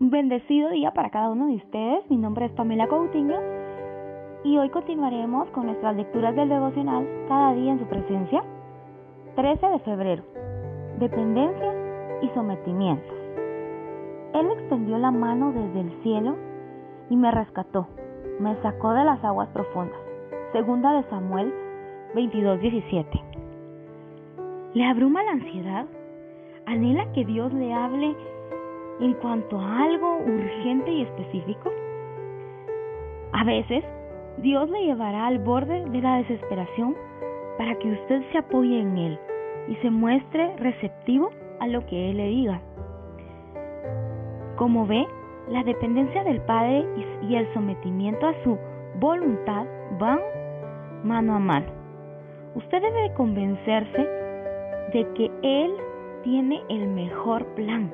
Bendecido día para cada uno de ustedes. Mi nombre es Pamela Coutinho y hoy continuaremos con nuestras lecturas del devocional Cada día en su presencia. 13 de febrero. Dependencia y sometimiento. Él extendió la mano desde el cielo y me rescató. Me sacó de las aguas profundas. Segunda de Samuel 22:17. ¿Le abruma la ansiedad? ¿Anhela que Dios le hable en cuanto a algo urgente y específico? A veces, Dios le llevará al borde de la desesperación para que usted se apoye en Él y se muestre receptivo a lo que Él le diga. Como ve, la dependencia del Padre y el sometimiento a su voluntad van mano a mano. Usted debe convencerse de que Él tiene el mejor plan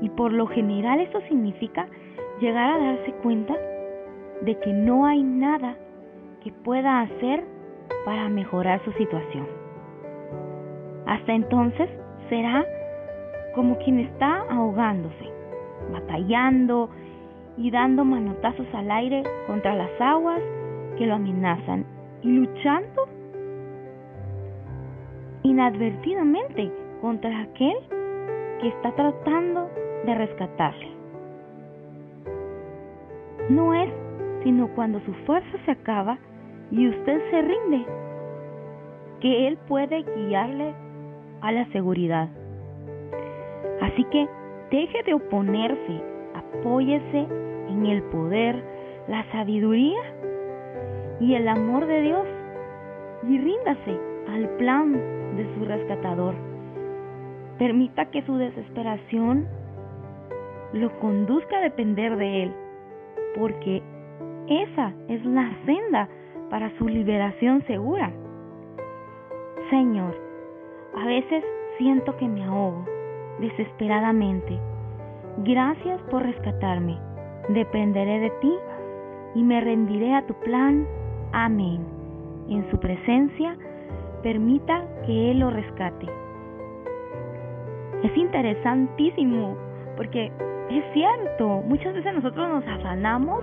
y por lo general eso significa llegar a darse cuenta de que no hay nada que pueda hacer para mejorar su situación. Hasta entonces será como quien está ahogándose, batallando y dando manotazos al aire contra las aguas que lo amenazan y luchando inadvertidamente contra aquel que está tratando de rescatarle. No es sino cuando su fuerza se acaba y usted se rinde que Él puede guiarle a la seguridad. Así que deje de oponerse, apóyese en el poder, la sabiduría y el amor de Dios y ríndase al plan de su rescatador. Permita que su desesperación lo conduzca a depender de Él, porque esa es la senda para su liberación segura. Señor, a veces siento que me ahogo desesperadamente. Gracias por rescatarme. Dependeré de ti y me rendiré a tu plan. Amén. En su presencia, permita que Él lo rescate. Es interesantísimo porque es cierto, muchas veces nosotros nos afanamos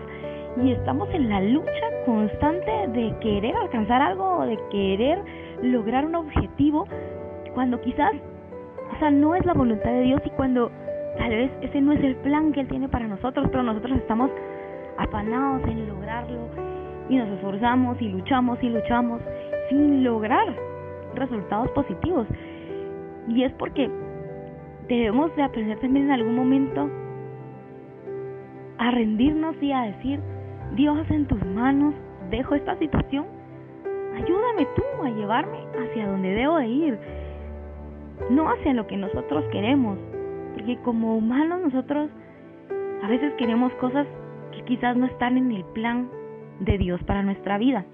y estamos en la lucha constante de querer alcanzar algo, de querer lograr un objetivo, cuando quizás, o sea, no es la voluntad de Dios y cuando tal vez ese no es el plan que Él tiene para nosotros, pero nosotros estamos afanados en lograrlo y nos esforzamos y luchamos y luchamos sin lograr resultados positivos. Y es porque debemos de aprender también en algún momento a rendirnos y a decir, Dios en tus manos, dejo esta situación, ayúdame tú a llevarme hacia donde debo de ir, no hacia lo que nosotros queremos, porque como humanos nosotros a veces queremos cosas que quizás no están en el plan de Dios para nuestra vida.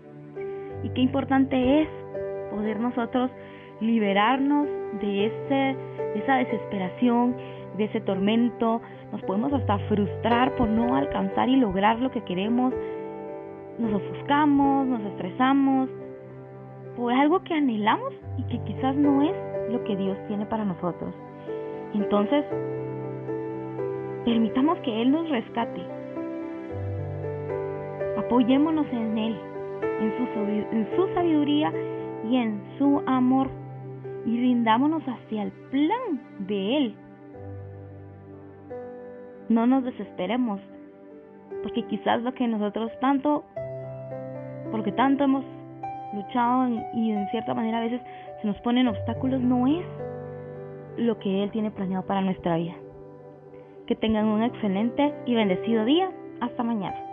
Y qué importante es poder nosotros liberarnos de, ese, de esa desesperación, de ese tormento, nos podemos hasta frustrar por no alcanzar y lograr lo que queremos, nos ofuscamos, nos estresamos por algo que anhelamos y que quizás no es lo que Dios tiene para nosotros. Entonces, permitamos que Él nos rescate. Apoyémonos en Él, en su, en su sabiduría y en su amor y rindámonos hacia el plan de Él no nos desesperemos, porque quizás lo que nosotros tanto, porque tanto hemos luchado y en cierta manera a veces se nos ponen obstáculos, no es lo que Él tiene planeado para nuestra vida. Que tengan un excelente y bendecido día. Hasta mañana.